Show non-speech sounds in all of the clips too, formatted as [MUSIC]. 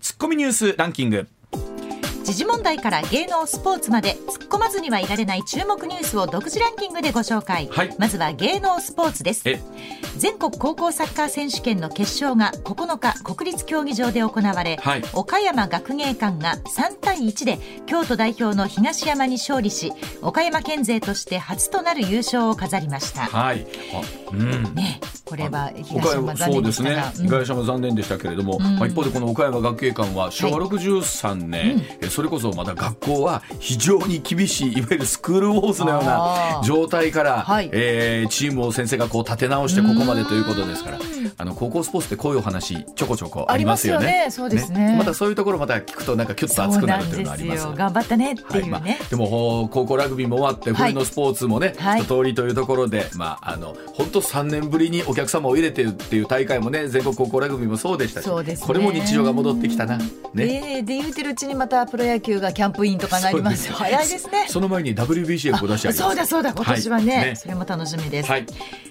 ツッコミニュースランキング。時事問題から芸能スポーツまで突っ込まずにはいられない注目ニュースを独自ランキングでご紹介、はい。まずは芸能スポーツです。え？全国高校サッカー選手権の決勝が9日国立競技場で行われ、はい。岡山学芸館が3対1で京都代表の東山に勝利し岡山県勢として初となる優勝を飾りました。はい。あうん。ねこれは東岡山そうですね念でしたが、うん。東山残念でしたけれども、まあ、一方でこの岡山学芸館は昭和63年、えそれこそまだ学校は非常に厳しいいわゆるスクールウォーズのような状態から、はい。えーチームを先生がこう立て直してここまでということですからあの高校スポーツってこういうお話ちょこちょこありますよね。ねそうですね。またそういうところまた聞くとなんかキュッと熱くなるというのがありますよ頑張ったねってはい。いうまあね、、でも高校ラグビーも終わってはい。冬のスポーツもね、はい。一通りというところで、まあ、あの本当3年ぶりにお客様を入れてるっていう大会もね全国高校ラグビーもそうでしたしそうですね。これも日常が戻ってきたな、ね。えーで言うてるうちにまたプロ野球がキャンプインとかなります。よ早いですね。[LAUGHS] その前に WBC を出しそうだそうだ今年はね,、はいそれも楽しみです、はい。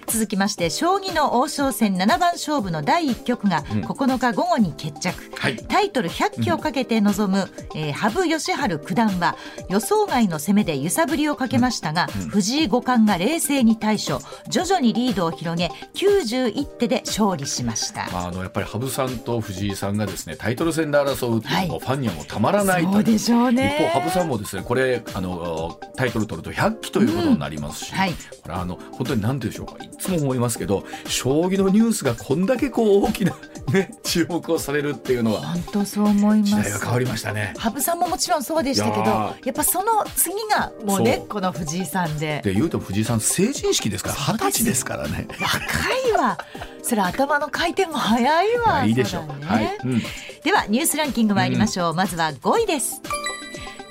続きまして将棋の王将戦七番勝負の第1局が9日午後に決着、はい。タイトル100期をかけて臨む、えー羽生善治九段は予想外の攻めで揺さぶりをかけましたが、藤井五冠が冷静に対処。徐々にリードを広げ91手で勝利しました、まあ、あのやっぱり羽生さんと藤井さんがですねタイトル戦で争うっていうのファンにはもうたまらないと、そうでしょうね。一方羽生さんもですねこれあのタイトル取ると100期ということになりますし、うんはい。これあの本当に何て言うんでしょうか。いつも思いますけど将棋のニュースがこんだけこう大きな、[LAUGHS] ね、注目をされるっていうのは本当そう思います。時代が変わりましたね。羽生さんももちろんそうでしたけどいややっぱその次がもうねこの藤井さんで。で言うと藤井さん成人式ですから二十歳ですからね。若いわ。それ頭の回転も早いわ。いいでしょ。う。ね。はい、うん。ではニュースランキング参りましょう、まずは5位です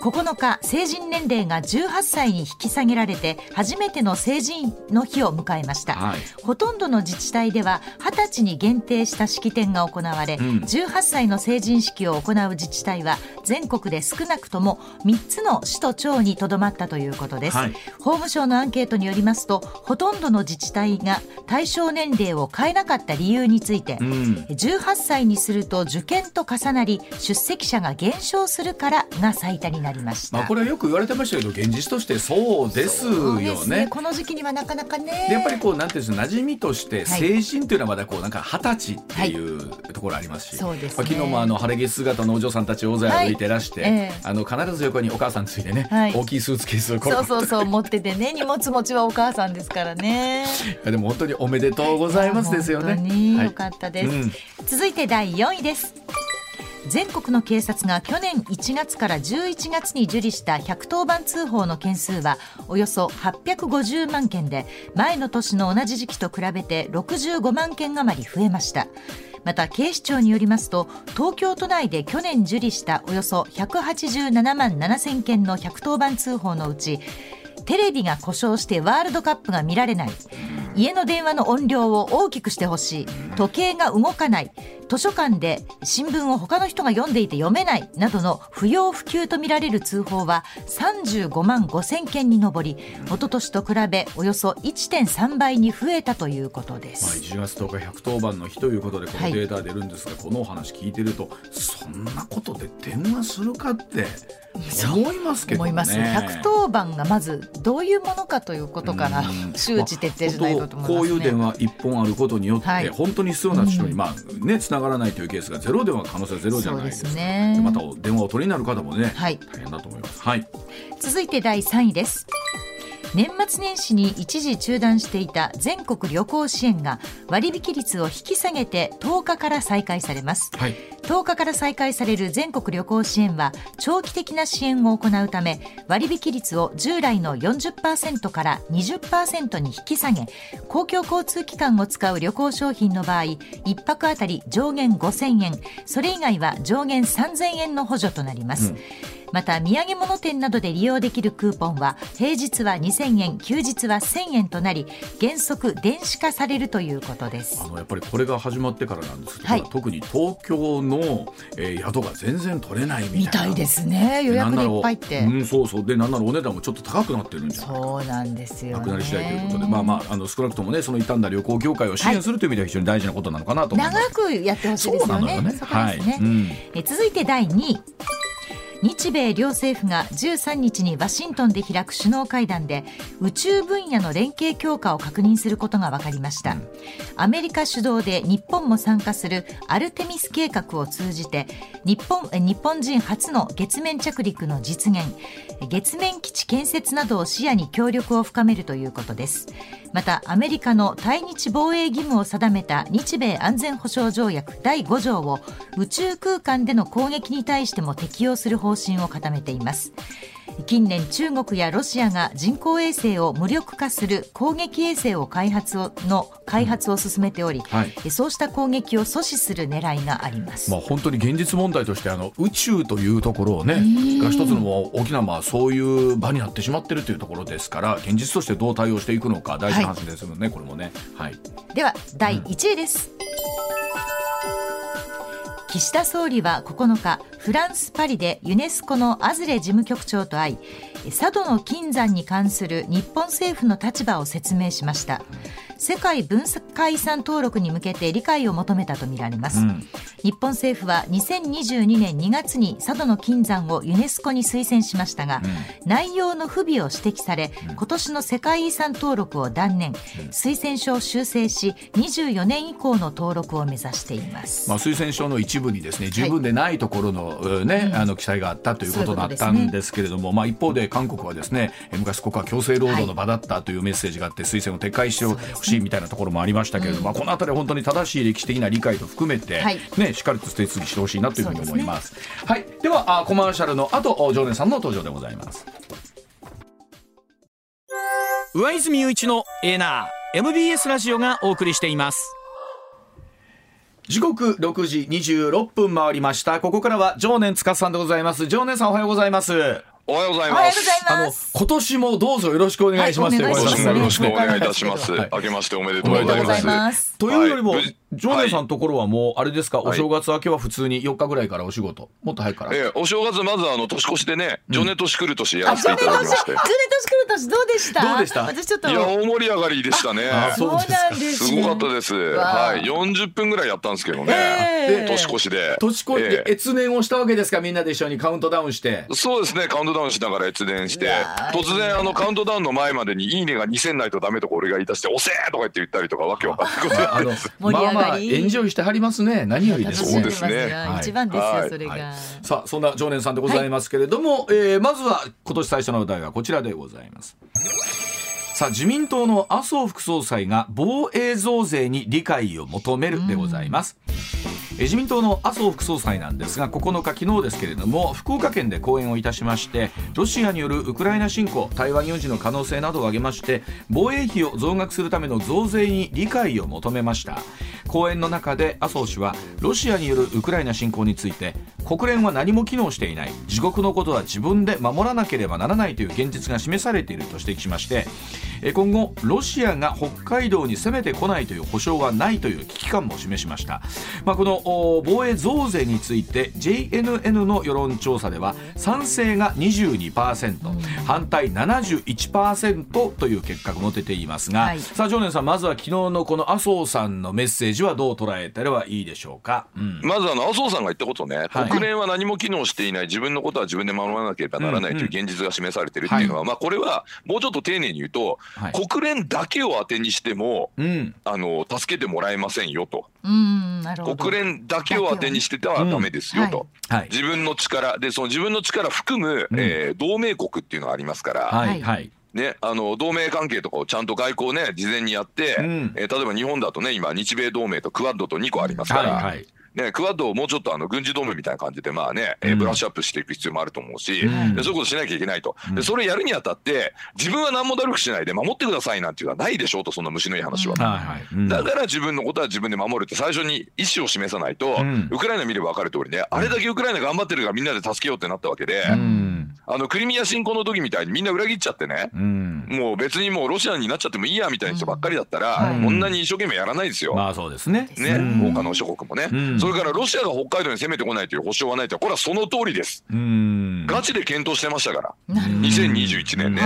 9日成人年齢が18歳に引き下げられて初めての成人の日を迎えました、はい。ほとんどの自治体では20歳に限定した式典が行われ、ん。18歳の成人式を行う自治体は全国で少なくとも3つの市と町にとどまったということです、はい。法務省のアンケートによりますとほとんどの自治体が対象年齢を変えなかった理由について、うん。18歳にすると受験と重なり出席者が減少するからが最多になりました。まあこれはよく言われてましたけど現実としてそうですよですね。この時期にはなかなかね。でやっぱりこうなんていうんですか馴染みとしてはい成人っていうのはまだこうなんか二十歳っていうところありますし、そうですねまあ昨日もあの晴れ着姿のお嬢さんたち大勢歩いてらして、はいええあの必ず横にお母さんついてね、はい大きいスーツケースをそうそうそう持っててね荷物持ちはお母さんですからね。いやでも本当におめでとうございますですよね。本当にはい良かったです、うん続いて第4位です全国の警察が去年1月から11月に受理した110番通報の件数はおよそ850万件で前の年の同じ時期と比べて65万件余り増えました。また警視庁によりますと東京都内で去年受理したおよそ187万7000件の110番通報のうちテレビが故障してワールドカップが見られない。家の電話の音量を大きくしてほしい。時計が動かない。図書館で新聞を他の人が読んでいて読めない。などの不要不急とみられる通報は35万5千件に上り一昨年と比べおよそ1.3倍に増えたということでまあ、す。1月10日110番の日ということでこはい。のデータ出るんですが、このお話聞いてるとそんなことで電話するかって思いますけどね。思います。110番がまずどういうものかということからうん。[LAUGHS] 周知徹底しないとと思いますね。こういう電話一本あることによって、はい。本当に必要な人に、まあね繋がらないというケースがゼロでは可能性はゼロじゃないですそうですね。でまた電話を取りになる方もね、はい。大変だと思います。はい。続いて第3位です年末年始に一時中断していた全国旅行支援が割引率を引き下げて10日から再開されます、はい。10日から再開される全国旅行支援は長期的な支援を行うため割引率を従来の40%から20%に引き下げ公共交通機関を使う旅行商品の場合1泊あたり上限5000円それ以外は上限3000円の補助となります、また土産物店などで利用できるクーポンは平日は2000円休日は1000円となり原則電子化されるということです。あのやっぱりこれが始まってからなんですけど、はい。特に東京の、えー宿が全然取れないみたいな。みたいですね。予約でいっぱいって。ううん、そうそう。でなんならお値段もちょっと高くなってるんじゃな。いかそうなんですよね。なくなり次第ということで、まあまあ、あの少なくともね、その傷んだ旅行業界を支援するという意味では非常に大事なことなのかなと思います。長くやってほしいですそうなよね。ね。はい。うん。え続いて第2位日米両政府が13日にワシントンで開く首脳会談で宇宙分野の連携強化を確認することが分かりました、アメリカ主導で日本も参加するアルテミス計画を通じて日本日本人初の月面着陸の実現月面基地建設などを視野に協力を深めるということです。またアメリカの対日防衛義務を定めた日米安全保障条約第5条を宇宙空間での攻撃に対しても適用する方針を固めています。近年中国やロシアが人工衛星を無力化する攻撃衛星を開発をの開発を進めており、はい。そうした攻撃を阻止する狙いがあります、まあ、本当に現実問題としてあの宇宙というところをねが一つの大きなまあそういう場になってしまっているというところですから現実としてどう対応していくのか大事な話ですよね、これもね。はい、では第1位です、岸田総理は9日フランス・パリでユネスコのアズレ事務局長と会い佐渡の金山に関する日本政府の立場を説明しました。世界文化遺産登録に向けて理解を求めたとみられます、ん。日本政府は2022年2月に佐渡の金山をユネスコに推薦しましたが、内容の不備を指摘され、今年の世界遺産登録を断念、推薦書を修正し24年以降の登録を目指しています、まあ、推薦書の一部にですね十分でないところの,、ねあの記載があったということだったんですけれども、まあ、一方で韓国はですねえ昔ここは強制労働の場だったというメッセージがあって推薦を撤回してほしいみたいなところもありましたけれども、まあ、このあたりは本当に正しい歴史的な理解と含めて、はいね、しっかりと手続きしてほしいなというふうに思います。はい、ではあコマーシャルの後お常連さんの登場でございます。上泉雄一のエナー MBS ラジオがお送りしています時刻6時26分回りました。ここからは常年司さんでございます。常年さんおはようございます。おはようございおはようごます。あの今年もどうぞよろしくお願いします。よろしくお願いいたします。はい明けましておめでとうありがとうござい。ますというよりも、はい常連さんのところはもうあれですか、はい。お正月明けは普通に4日ぐらいからお仕事？もっと早くから、ええお正月まずあの年越しでね、常年年来る年やらせていただきまして。年年来る年どうでした？どうでした？私ちょっと。いや大盛り上がりでしたね。あそうですか。なんですすごかったです。はい、40分ぐらいやったんですけどね。ええ。年越しで。年越えてええ。越年をしたわけですか？みんなで一緒にカウントダウンして。そうですね。カウントダウンしながら越伝して。突然あのカウントダウンの前までに「いいね」が2000ないとダメとか俺が言い出して「押せ!」とか言って言ったりとかわけわかんないことやあの盛り上がり。まあまあエンジョイしてはりますね。何よりです。そうですね。はい。一番ですよ、はいそれが、はい。さあそんな常連さんでございますけれども、えーまずは今年最初の話題はこちらでございます。さあ自民党の麻生副総裁が防衛増税に理解を求めるでございます、えー自民党の麻生副総裁なんですが9日昨日ですけれども福岡県で講演をいたしましてロシアによるウクライナ侵攻台湾有事の可能性などを挙げまして防衛費を増額するための増税に理解を求めました。講演の中で麻生氏はロシアによるウクライナ侵攻について国連は何も機能していない。自国のことは自分で守らなければならないという現実が示されていると指摘しまして今後ロシアが北海道に攻めてこないという保証はないという危機感も示しました、まあ、このお防衛増税について JNN の世論調査では賛成が22%、反対71%という結果も出ていますが、はい。さあ常念さんまずは昨日のこの麻生さんのメッセージはどう捉えたらはいいでしょうか、うん。まずあの麻生さんが言ったことね、はい。国連は何も機能していない自分のことは自分で守らなければならないという現実が示されているっていうのは、まあこれはもうちょっと丁寧に言うと、はい。国連だけを当てにしてもうん。あの助けてもらえませんよと。うんなるほど。国連だけを当てにしててはダメですよと。うん。はい。自分の力でその自分の力含む、えー同盟国っていうのがありますから、はいははい。ね、あの同盟関係とかをちゃんと外交ね事前にやって、ん。えー例えば日本だとね今日米同盟とクアッドと2個ありますから、はいはいね、クアッドをもうちょっとあの軍事同盟みたいな感じでまあね、えーブラッシュアップしていく必要もあると思うし、うん。でそういうことしなきゃいけないと、でそれやるにあたって自分は何も努力しないで守ってくださいなんていうのはないでしょうとそんな虫のいい話は。だから自分のことは自分で守るって最初に意思を示さないと、ん。ウクライナ見れば分かる通りねあれだけウクライナ頑張ってるからみんなで助けようってなったわけで、うん。あのクリミア侵攻の時みたいにみんな裏切っちゃってね、うん。もう別にもうロシアになっちゃってもいいやみたいな人ばっかりだったら、はいこんなに一生懸命やらないですよ。まあそうですね。ね、うん。他の諸国もね、うんそれからロシアが北海道に攻めてこないという保証はないというこれはその通りです、うん。ガチで検討してましたから、なるほど2021年ね、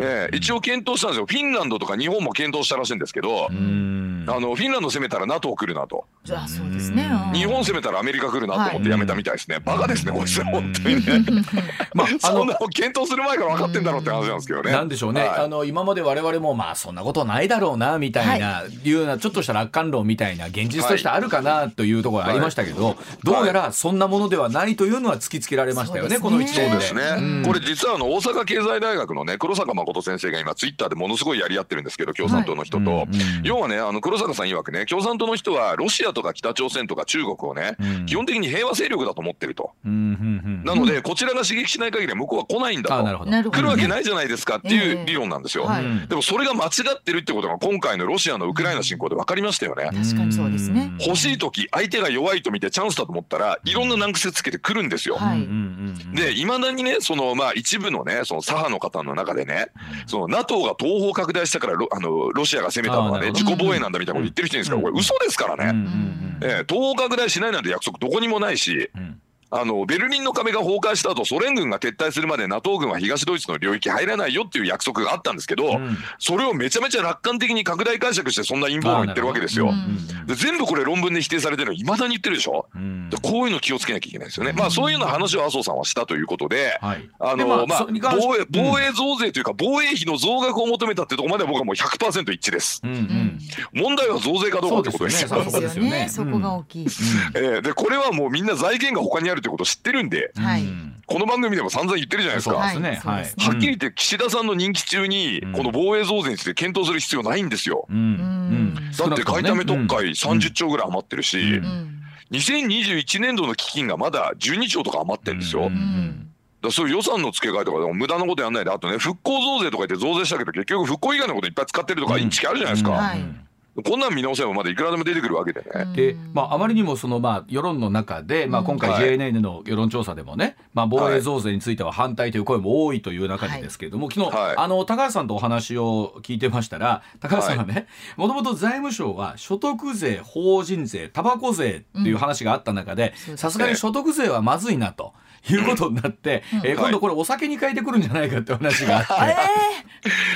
ええ一応検討したんですよ。フィンランドとか日本も検討したらしいんですけど、うん。あのフィンランド攻めたら NATO 来るなと、じゃあそうですね。日本攻めたらアメリカ来るなと思ってやめたみたいですね、バカですねこいつ本当にね。[LAUGHS] まああそんのなの検討する前から分かってんだろうって話なんですけどね。なんでしょうね、はい。あの今まで我々もまあそんなことないだろうなみたいな、い。うようなちょっとした楽観論みたいな現実としてあるかなというところがありましたけど、どうやらそんなものではないというのは突きつけられましたよね、この一そうですね。年で。そうで。すね、これ実はあの大阪経済大学のね黒坂誠先生が今ツイッターでものすごいやり合ってるんですけど共産党の人と、要はねあの黒坂さん曰くね共産党の人はロシアとか北朝鮮とか中国をね、基本的に平和勢力だと思ってると、うんうんうん。なのでこちらが刺激しない限りは向こうは来ないんだと。あなるほど。なるほど来るわけないじゃないですかっていう理論なんですよ、はい。でもそれが間違ってるってことが今回のロシアのウクライナ侵攻で分かりましたよね、確かにそうですね。欲しい時相手が弱いと見てチャンスだと思ったらいろんな難癖つけてくるんですよ、はい。でいまだにねそのまあ一部のねその左派の方の中でねその NATO が東方拡大したからロあのロシアが攻めたのはね自己防衛なんだみたいなこと言ってる人いるんですか？らこれ嘘ですからね、ええ東方拡大しないなんて約束どこにもないし、あのベルリンの壁が崩壊した後ソ連軍が撤退するまで NATO 軍は東ドイツの領域入らないよっていう約束があったんですけど、それをめちゃめちゃ楽観的に拡大解釈してそんな陰謀論言ってるわけですよ。で全部これ論文で否定されてるのいまだに言ってるでしょ、でこういうの気をつけなきゃいけないですよね。まあそういうような話を麻生さんはしたということで、はいあのまあ防衛防衛増税というか防衛費の増額を求めたってところまでは僕はもう100%一致です。うんうん問題は増税かどうかってことですよ。そうですよね。そこが大きい。えーでこれはもうみんな財源が他にあるってことを知ってるんで、はい。この番組でも散々言ってるじゃないですか。はね。はい。はっきり言って岸田さんの任期中にこの防衛増税について検討する必要ないんですよ。うん。うん。だって買いため特会うん。30兆ぐらい余ってるし、うん。2021年度の基金がまだ12兆とか余ってるんですよ。だそういう予算の付け替えとかでも無駄なことやんないであとね復興増税とか言って増税したけど結局復興以外のこといっぱい使ってるとかインチキあるじゃないですか、はい。こんなん見直せばまだいくらでも出てくるわけでね、で、まあ、あまりにもその、まあ、世論の中で、まあ、今回はい。JNN の世論調査でもね、まあ、防衛増税については反対という声も多いという中でですけれども、昨日、はい。あの高橋さんとお話を聞いてましたら高橋さんはねもともと財務省は所得税法人税タバコ税っていう話があった中でうん。さすがに所得税はまずいなと。いうことになって、えー今度これお酒に変えてくるんじゃないかって話があって、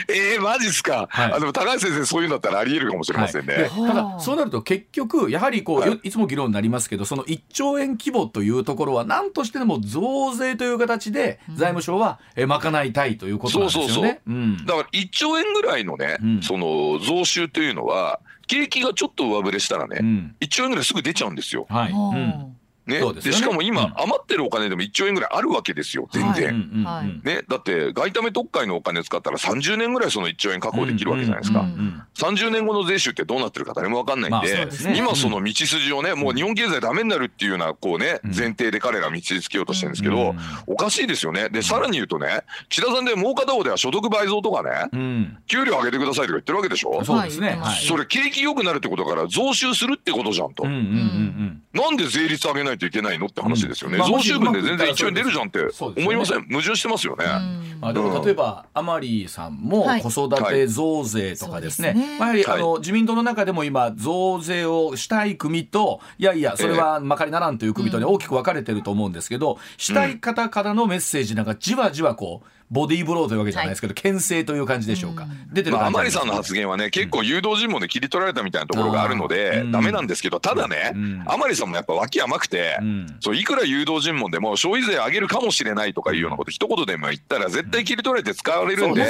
[LAUGHS] えー、マジっすか、はい。あでも高橋先生そういうんだったらありえるかもしれませんね、はい。でただそうなると結局やはりこう、はい。い、つも議論になりますけどその1兆円規模というところは何としてでも増税という形で財務省はえ賄いたいということなんですよね。そうそうそう。うん。だから1兆円ぐらいのね、うん。その増収というのは景気がちょっと上振れしたらね、うん。1兆円ぐらいすぐ出ちゃうんですよ。はい、うんね。そうでしかも今、うん。余ってるお金でも1兆円ぐらいあるわけですよ全然。うんうんうんはい。ね、だって外為特会のお金使ったら30年ぐらいその1兆円確保できるわけじゃないですか。うんうん30年後の税収ってどうなってるか誰も分かんないんで,、まあですね。今その道筋をね、もう日本経済ダメになるっていうようなこうね、うん前提で彼ら道筋つけようとしてるんですけど、うんおかしいですよね。でさらに言うとね岸田さんでもう片方では所得倍増とかねうん。給料上げてくださいとか言ってるわけでしょ？そうですね。それ景気良くなるってことだから増収するってことじゃんと、うんうんうんなんで税率上げないといけないのって話ですよね、増収分で全然1兆円出るじゃんって思いません？矛盾してますよね、うん。まあ、でも例えば甘利さんもはい。子育て増税とかですね,、やはりあのは自民党の中でも今増税をしたい組といやいやそれはまかりならんという組とね大きく分かれてると思うんですけどしたい方からのメッセージなんかじわじわこうボディーブローというわけじゃないですけど、牽制という感じでしょうか、出てるまあ、甘利さんの発言はね、結構誘導尋問で切り取られたみたいなところがあるのあでー、ダメなんですけど、ただねうん、甘利さんもやっぱ脇甘くてん、そういくら誘導尋問でも消費税上げるかもしれないとかいうようなこと、一言でも言ったら、絶対切り取られて使われるんで。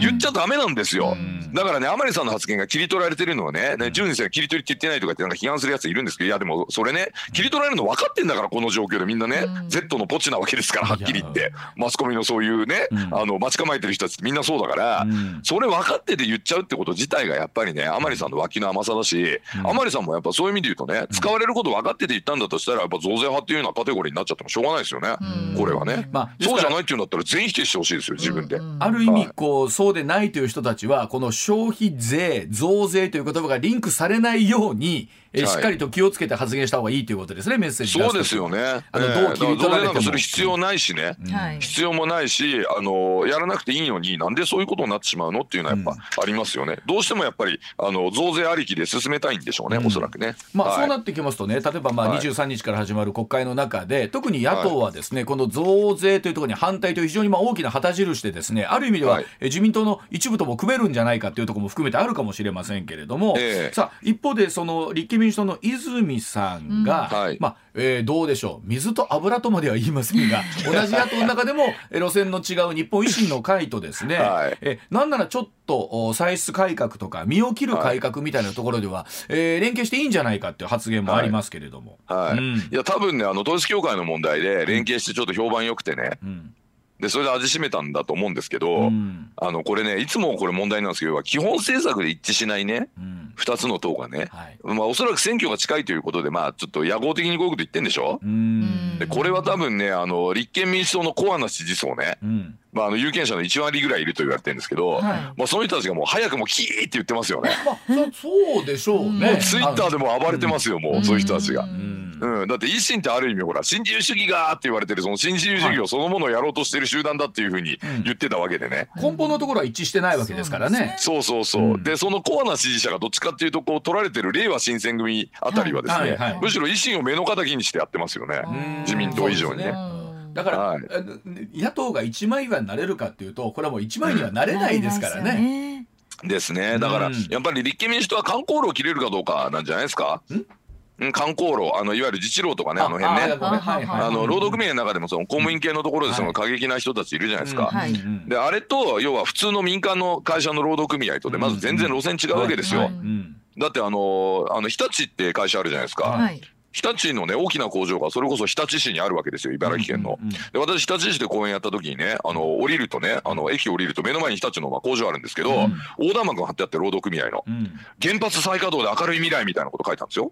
言っちゃダメなんですよ。だからね、甘利さんの発言が切り取られてるのはね、ね、純先生が切り取りって言ってないとかってなんか批判するやついるんですけど、いやでもそれね、切り取られるの分かってんだから、この状況でみんなね、うん。Z のポチなわけですから、はっきり言って、マスコミのそういうね、あの待ち構えてる人たちみんなそうだから、それ分かってて言っちゃうってこと自体がやっぱりね甘利さんの脇の甘さだし、甘利さんもやっぱそういう意味で言うとね使われること分かってて言ったんだとしたらやっぱ増税派っていうようなカテゴリーになっちゃってもしょうがないですよね、これはね、まあそうじゃないっていうんだったら全否定してほしいですよ自分で。ある意味こうそうでないという人たちはこの消費税増税という言葉がリンクされないように、えはい。しっかりと気をつけて発言した方がいいということですねメッセージ出そうですよね。あのええどう切り取られても。だから増税なんかする必要ないしね。はい。必要もないし、あのやらなくていいのになんでそういうことになってしまうのっていうのはやっぱありますよね。どうしてもやっぱりあの増税ありきで進めたいんでしょうね、おそらくね。まあ、はい。そうなってきますとね、例えばまあはい。23日から始まる国会の中で、特に野党はですね、この増税というところに反対という非常にまあ大きな旗印でですね、ある意味では、はい。え自民党の一部とも組めるんじゃないかというところも含めてあるかもしれませんけれども、ええ。さあ一方でその立憲民主党の泉さんが、うん。はい。まあえーどうでしょう。水と油とまでは言いませんが [LAUGHS] 同じ野党の中でもえ路線の違う日本維新の会とですね、はい。えなんならちょっとお歳出改革とか身を切る改革みたいなところでは、えー連携していいんじゃないかっていう発言もありますけれども。はい。うん。いや多分ねあの統一教会の問題で連携してちょっと評判良くてね、んでそれで味しめたんだと思うんですけど、うん。あのこれねいつもこれ問題なんですけど基本政策で一致しないね、うん。2つの党がね、はい。まあ、おそらく選挙が近いということでまあちょっと野合的にこういうこと言ってんでしょ、うん。でこれは多分ねあの立憲民主党のコアな支持層ね、うんまあ、あの有権者の1割ぐらいいると言われてるんですけど、まあ、その人たちがもう早くもキーって言ってますよね。まあ、そそうでしょうね。ツイッターでも暴れてますよ、もうそういう人たちが。うん。うん、だって維新ってある意味ほら新自由主義がーって言われてるその新自由主義をそのものをやろうとしてる集団だっていうふうに言ってたわけでね。根本のところは一致してないわけですからね。そうそうそう、でそのコアな支持者がどっちかっていうとこう取られてる令和新選組あたりはですね、はいはいはい。むしろ維新を目の敵にしてやってますよね、自民党以上にね。だから、はい。野党が一枚岩になれるかっていうとこれはもう一枚にはなれないですからね。ですね。だからうん。やっぱり立憲民主党は観光路を切れるかどうかなんじゃないですか？うん？観光路あのいわゆる自治労とかねあの辺ね。あの労働組合の中でもその公務員系のところでその過激な人たちいるじゃないですか。であれと要は普通の民間の会社の労働組合とでまず全然路線違うわけですよ。だってあのあの日立って会社あるじゃないですか。はい日立のね大きな工場がそれこそ日立市にあるわけですよ茨城県の。で私日立市で公演やった時にねあの降りるとねあの駅降りると目の前に日立のまあ工場あるんですけど、横断幕が貼ってあって労働組合の、ん。原発再稼働で明るい未来みたいなこと書いたんですよ。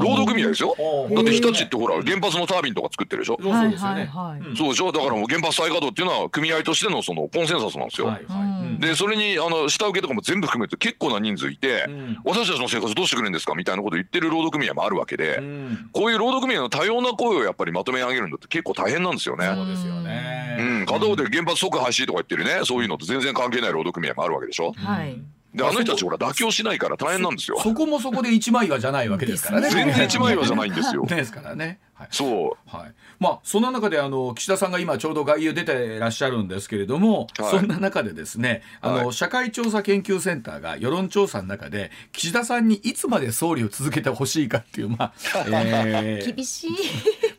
労働組合ですよ。だって日立ってほら原発のタービンとか作ってるでしょ？そうですよね。そうでしょ？だからもう原発再稼働っていうのは組合としてのそのコンセンサスなんですよ。はいはい。うん。でそれにあの下請けとかも全部含めて結構な人数いて、ん。私たちの生活どうしてくれるんですか？みたいなこと言ってる労働組合もあるわけで、うんこういう労働組合の多様な声をやっぱりまとめ上げるのって結構大変なんですよね。そうですよね。うん、片方で原発即廃止とか言ってるねそういうのと全然関係ない労働組合もあるわけでしょ。はいであの人たちほら妥協しないから大変なんですよ。そこもそこで一枚岩じゃないわけですからね。全然一枚岩じゃないんですよ。[LAUGHS] ですからね。はい。そうはい、まあそんな中であの岸田さんが今ちょうど外遊出てらっしゃるんですけれども、はい。そんな中でですねあの、はい。社会調査研究センターが世論調査の中で岸田さんにいつまで総理を続けてほしいかっていうまあ、[LAUGHS] えー厳しい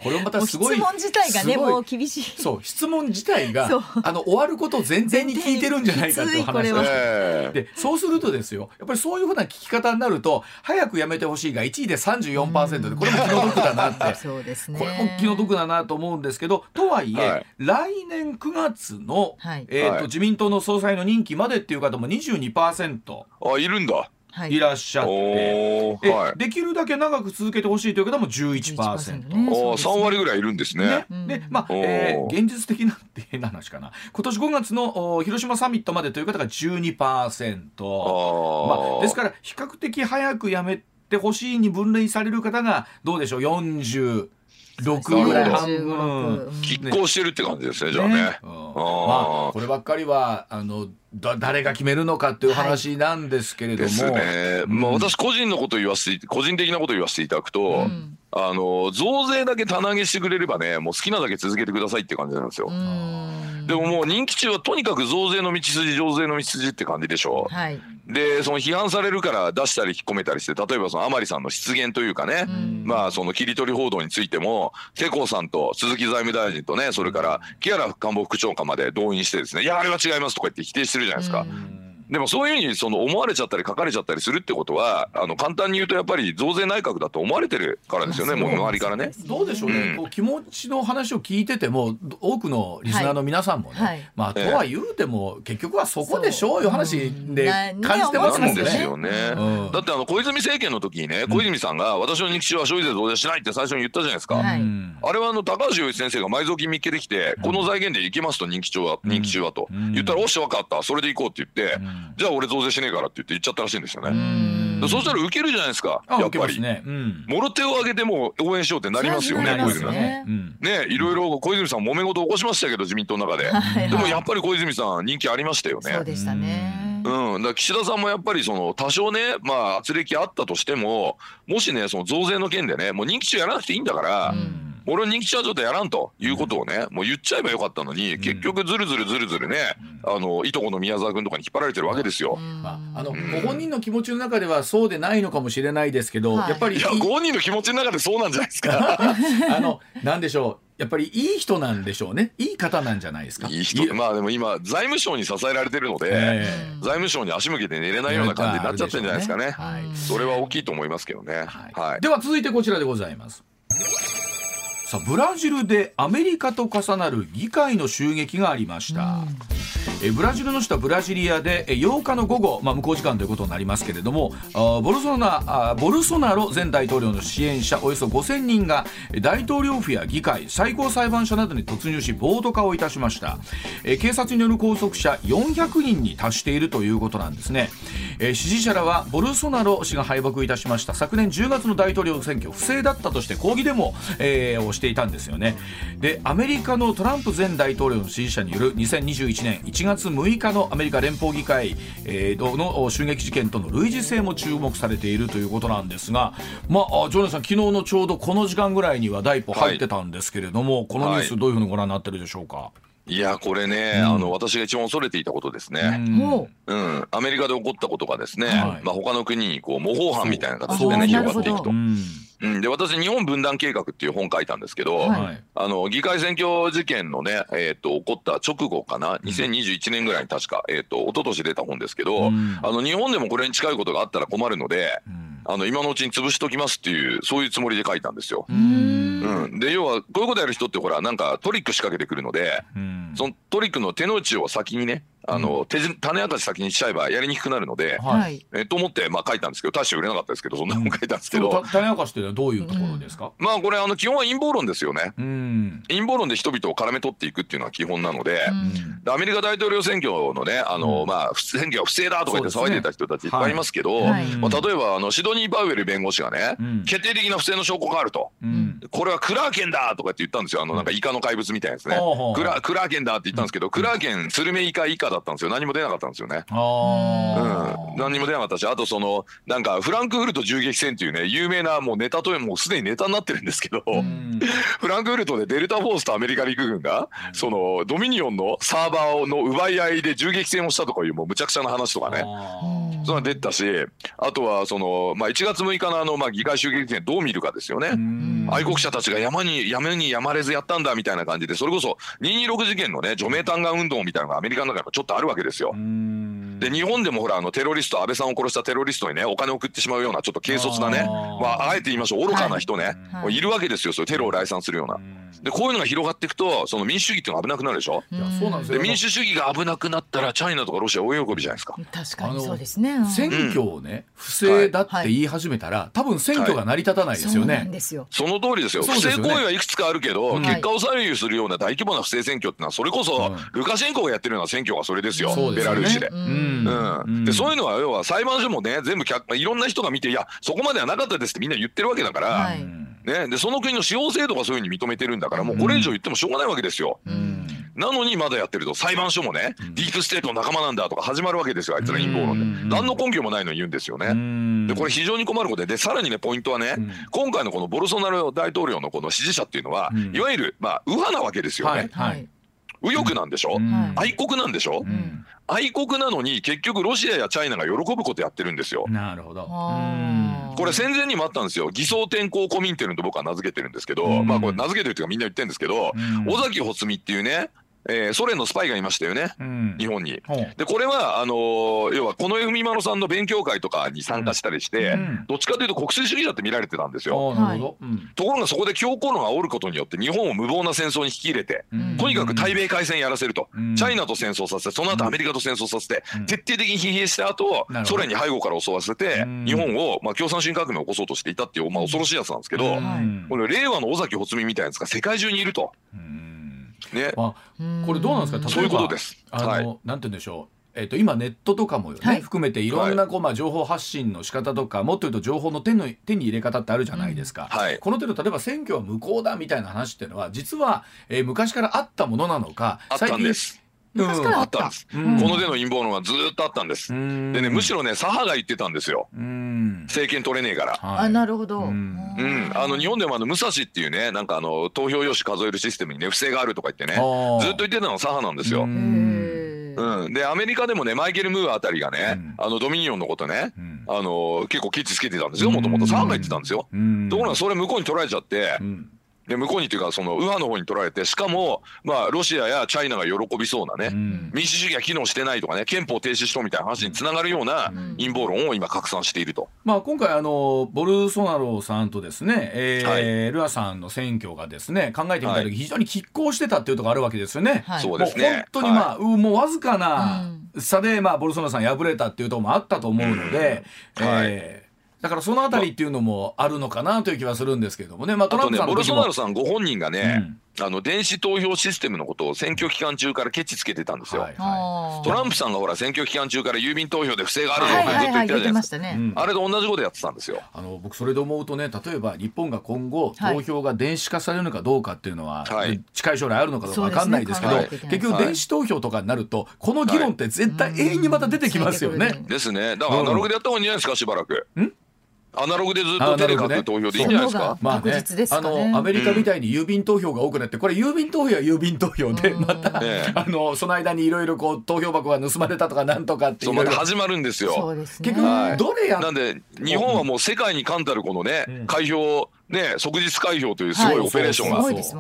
これもまたすごい問自体がねもう厳しい。そう質問自体があの終わることを前提に聞いてるんじゃないかって。いう話でそうするとですよやっぱりそういうふうな聞き方になると早くやめてほしいが1位で34%でこれも気の毒だなって。[LAUGHS] そうですね。これも気の毒だなと思うんですけどとはいえ、はい。来年9月の、はい。えーとはい。自民党の総裁の任期までっていう方も22%あいるんだ。はい。いらっしゃって、はい。できるだけ長く続けてほしいという方も11%。11%ね。おー三割ぐらいいるんですね。ね。でまあえー現実的なって変な話かな。今年5月のお広島サミットまでという方が12%あまあ、ーですから比較的早くやめてほしいに分類される方がどうでしょう？46ぐらい半分。45拮抗してるって感じですねじゃあね。うんまあこればっかりはあのだ誰が決めるのかっていう話なんですけれども、ですね。まあ私個人のこと言わせて個人的なこと言わせていただくと、あの増税だけ棚上げしてくれればねもう好きなだけ続けてくださいって感じなんですよ。でももう任期中はとにかく増税の道筋増税の道筋って感じでしょ。はいでその批判されるから出したり引っ込めたりして例えばその甘利さんの失言というかね、まあその切り取り報道についても世耕さんと鈴木財務大臣とねそれから木原官房副長官まで動員してですね「いやあれは違います」とか言って否定してるじゃないですか。でもそういうふうにその思われちゃったり書かれちゃったりするってことはあの簡単に言うとやっぱり増税内閣だと思われてるからですよね、もう周りからね。どうでしょうね、うん。こう気持ちの話を聞いてても多くのリスナーの皆さんもね、はいはい。まあとええは言うても結局はそこでしょういう話でうん感じてますもなんんね。ですよね、うん。だってあの小泉政権の時にね小泉さんが私の認知症は消費税増税しないって最初に言ったじゃないですか、はい。うんあれはあの高橋洋一先生が埋蔵金見っけてきて、この財源でいきますと人気中は、人気中はと、うん言ったら、おっしゃ分かった、それでいこうって言って、んじゃあ俺増税しねえからって言って言っちゃったらしいんですようね。んでそうしたら受けるじゃないですか、やっぱり。ね。うん。もろ手を挙げても応援しようってなりますよね、小泉。ねうん。いろいろ小泉さん揉め事起こしましたけど、自民党の中で。はいでもやっぱり小泉さん人気ありましたよね。そうでしたね。うん、だ岸田さんもやっぱりその多少ね、まあ圧力あったとしても、もしね、その増税の件でね、もう任期中やらなくていいんだから、俺は任期中はちょっとやらんということをね、もう言っちゃえばよかったのに、結局ずるずるずるずるね、あの、いとこの宮沢君とかに引っ張られてるわけですよ。まあ、あの、ご本人の気持ちの中ではそうでないのかもしれないですけど、はい。やっぱりいや、ご本人の気持ちの中でそうなんじゃないですか。[LAUGHS] あのなんでしょう。やっぱりいい人なんでしょうね。いい方なんじゃないですか。いい人、まあでも今、財務省に支えられてるので、え財務省に足向けて寝れないような感じになっちゃってるんじゃないですかね。はい。それは大きいと思いますけどね。はい。はい。では続いてこちらでございます。さあブラジルでアメリカと重なる議会の襲撃がありました。えブラジルの首都ブラジリアで8日の午後、まあ、向こう時間ということになりますけれどもボルソナあボルソナロ前大統領の支援者およそ5000人が大統領府や議会最高裁判所などに突入し暴徒化をいたしました。え警察による拘束者400人に達しているということなんですね。え支持者らはボルソナロ氏が敗北いたしました。昨年10月の大統領選挙不正だったとして抗議デモ、えをしていたんですよね。でアメリカのトランプ前大統領の支持者による2021年1月6日のアメリカ連邦議会、えーの襲撃事件との類似性も注目されているということなんですが、まあ、あジョネさん、昨日のちょうどこの時間ぐらいには第一歩入ってたんですけれども、このニュース、どういうふうにご覧になってるでしょうか？いや、これね、あの、私が一番恐れていたことですね。もう。ん、アメリカで起こったことがですね、はい。まあ他の国にこう模倣犯みたいな形でね広がっていくと。うん。うん、で私日本分断計画っていう本書いたんですけど、はい。はいあの議会選挙事件のね、えー、と起こった直後かな2021年ぐらいに確か、えー、と一昨年出た本ですけど、うん。あの日本でもこれに近いことがあったら困るので、ん。あの今のうちに潰しときますっていうそういうつもりで書いたんですよ。う。うん。うん、で要はこういうことやる人ってほらなんかトリック仕掛けてくるので、うん。そのトリックの手の内を先にねあの、手じ種明かし先にしちゃえばやりにくくなるので、はい。はい。えと思ってまあ書いたんですけど大して売れなかったですけどそんな本書いたんですけど、種明かしというのはどういうところですか、まあこれあの基本は陰謀論ですよね。うん。陰謀論で人々を絡め取っていくっていうのは基本なので、うん。でアメリカ大統領選挙のね、あの、まあ、不選挙は不正だとか言って騒いでた人たちいっぱいい。ますけど、はい。まあ、例えば、あの、シドニー・パウエル弁護士がね、うん。決定的な不正の証拠があると。うん。これはクラーケンだとかって言ったんですよ。あの、なんかイカの怪物みたいなやつね。クラクラーケンだって言ったんですけど、クラーケン、スルメイカ以下だったんですよ。何も出なかったんですよね。あうん、何にも出なかったし、あとその、なんか、フランクフルト銃撃戦っていうね、有名なもうネタと、もうすでにネタになってるんですけど、うん [LAUGHS] フランクフルトでデルタフォースとアメリカ陸軍が、そのドミニオンのサーバーの奪い合いで銃撃戦をしたとかいうもうむちゃくちゃな話とかね。あそういうのが出たし、あとはその、まあ、1月6日のあの、まあ、議会襲撃戦どう見るかですよね。愛国者たちが山に、山に山れずやったんだみたいな感じで、それこそ226事件のね、除名嘆願運動みたいなのがアメリカの中にもちょっとあるわけですよ。うんで、日本でもほら、あの、テロリスト、安倍さんを殺したテロリストにね、お金を送ってしまうような、ちょっと軽率なね、まあ、あえて言いましょう、愚かな人ね、はいいるわけですよ、そういうテロを来賛するような。で、こういうのが広がっていくと、その民主主義っていうのが危なくなるでしょ？いやそうなんですで、よ民主主義が危なくなったら、チャイナとかロシア大喜びじゃないですか。確かにそうですね。うん選挙をね、不正だって言い始めたら、多分選挙が成り立たないですよね。その通りですよ。不そうですよね正行為はいくつかあるけど、うん結果を左右するような大規模な不正選挙ってのは、それこそ、うんルカシェンコがやってるような選挙がそれそうですよね。ラルーシで。うん。うん、でそういうのは要は裁判所もね全部客いろんな人が見ていやそこまではなかったですってみんな言ってるわけだから、はい。ね、でその国の司法制度がそういうふうに認めてるんだからもうこれ以上言ってもしょうがないわけですよ。うん。なのにまだやってると裁判所もね、ディープステートの仲間なんだとか始まるわけですよあいつら陰謀論で、うん。何の根拠もないのに言うんですよね。うん。でこれ非常に困ることででさらにねポイントはね、うん。今回のこのボルソナロ大統領のこの支持者っていうのは、うん。いわゆるまあ右派なわけですよね、はいはい。右翼なんでしょ、うん。愛国なんでしょ、うん。愛国なのに結局ロシアやチャイナが喜ぶことやってるんですよ。なるほど。これ戦前にもあったんですよ。偽装転向コミンテルンと僕は名付けてるんですけど、うん。まあこれ名付けてるっていうかみんな言ってるんですけど、うん。尾崎秀実っていうねえーソ連のスパイがいましたよね、うん。日本に。でこれはあのー要は近衛文麿さんの勉強会とかに参加したりして、うん。どっちかというと国粋主義だって見られてたんですよ。ところがそこで強硬論が煽ることによって日本を無謀な戦争に引き入れて、うん。とにかく対米開戦やらせると、うん。チャイナと戦争させてその後アメリカと戦争させて、うん。徹底的に疲弊した後ソ連に背後から襲わせて、うん日本を、まあ、共産主義革命を起こそうとしていたっていう、まあ、恐ろしいやつなんですけど、うんこれ令和の尾崎穂美みたいなやつが世界中にいると。うんね、あこれどうなんですか？例えばそういうことです。あの、はい。なんて言うんでしょう？えっと今ネットとかも含めていろんなこう、まあ、情報発信の仕方とかもっと言うと情報の手の手に入れ方ってあるじゃないですか、はい。この手の例えば選挙は無効だみたいな話っていうのは実は、えー昔からあったものなのかあったんです。昔からああった。ったん。です。うん。この手の陰謀論がずーっとあったんです。うん。でね、むしろね、左派が言ってたんですよ。うん。政権取れねえから。はい。あなるほど、うん。うん、あの日本でもあの武蔵っていうね、なんかあの投票用紙数えるシステムにね、不正があるとか言ってね、ずっと言ってたのは左派なんですよ。ううん。で、アメリカでもね、マイケル・ムーアあたりがね、うん。あのドミニオンのことね、うん。あの結構ケチつけてたんですよ、もともと左派が言ってたんですよ。うん。ところがそれ向こうに取られちゃってう、んで向こうにというかその右派の方に取られてしかもまあロシアやチャイナが喜びそうなね、うん。民主主義が機能してないとかね憲法停止しろみたいな話につながるような陰謀論を今拡散していると。まあ、今回あのボルソナロさんとですね、えーはい。ルアさんの選挙がですね考えてみたはい。時非常に拮抗してたっていうところあるわけですよね。はい。そうですね。もう本当にまあ、うもうわずかな差で、まあ、ボルソナロさん敗れたっていうところもあったと思うので、うん。はい。えーだからそのあたりっていうのもあるのかなという気はするんですけれどもね、まあ、トランプあとねボルソナロさんご本人がね、あの電子投票システムのことを選挙期間中からケチつけてたんですよ。はいはあートランプさんがほら選挙期間中から郵便投票で不正があるぞはいってずっと言ってはいはい言ってるじゃないですか。ましたね、うん。あれと同じことやってたんですよ。あの僕それで思うとね例えば日本が今後はい投票が電子化されるのかどうかっていうのは、はい。近い将来あるのかどうか分かんないですけどね結局電子投票とかになるとこの議論って絶対永遠にまた出てきますよね。うん。ですね。だからアナログでやった方がいいんじゃないですかしばらく。んアナログでずっと手で書く投票でいいんじゃないですか？まあね。確実ですかあねのアメリカみたいに郵便投票が多くなってこれ郵便投票は郵便投票でうんまたええ。あのその間にいろいろこう投票箱が盗まれたとかなんとかっていう。また始まるんですよ。そうですね。結局どれやなんで日本はもう世界に冠たるこのね、うん。開票ね即日開票というすごいはい。オペレーション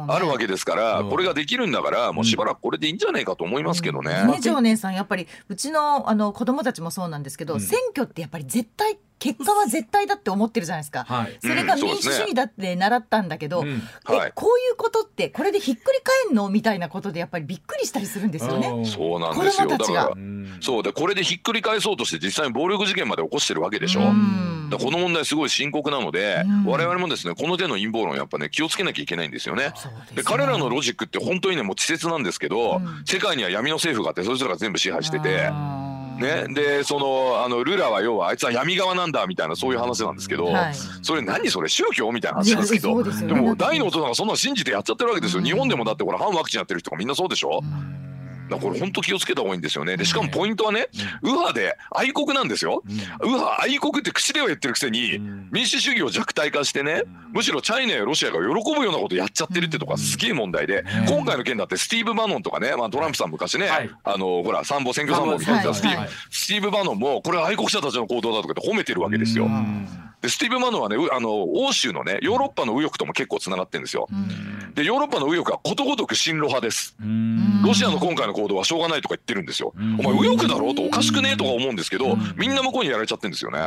があるわけですから、うん。これができるんだからもうしばらくこれでいいんじゃないかと思いますけどね。ね常念さんやっぱりうちのあの子供たちもそうなんですけど、うん。選挙ってやっぱり絶対結果は絶対だって思ってるじゃないですか。はい。それが民主主義だって習ったんだけど、うん。はい。えこういうことってこれでひっくり返んのみたいなことでやっぱりびっくりしたりするんですよね。うん。そうなんですよ。子供たちが。だからうん。そう。でこれでひっくり返そうとして実際に暴力事件まで起こしてるわけでしょ。うん。だこの問題すごい深刻なので、うん。我々もですねこの手の陰謀論やっぱね気をつけなきゃいけないんですよね。ですね。で彼らのロジックって本当にねもう稚拙なんですけど、うん。世界には闇の政府があってそいつらが全部支配してて。ね、でそのあのルラは要はあいつは闇側なんだみたいなそういう話なんですけど、はい。それ何それ？宗教みたいな話なんですけどでも大の大人がそんなの信じてやっちゃってるわけですよ、日本でもだってこれ反ワクチンやってる人がみんなそうでしょ、だからこれ本当気をつけた方がいいんですよね。でしかもポイントはね、右派で愛国なんですよ、右派愛国って口では言ってるくせに、ん。民主主義を弱体化してね、むしろチャイナやロシアが喜ぶようなことやっちゃってるってとこがすげえ問題で、今回の件だってスティーブ・バノンとかね、まあ、トランプさん昔ね、はい。あのほら参謀選挙参謀みたいなスティーブ。はい。スティーブ・バノンもこれは愛国者たちの行動だとかって褒めてるわけですよ。でスティーブ・バノンはねうあの欧州のねヨーロッパの右翼とも結構つながってるんですよ。でヨーロッパの右翼はことごとく親ロ派です。うんロシアの今回の行動はしょうがないとか言ってるんですよ。んお前右翼だろうとおかしくねえとか思うんですけど、みんな向こうにやられちゃってるんですよね。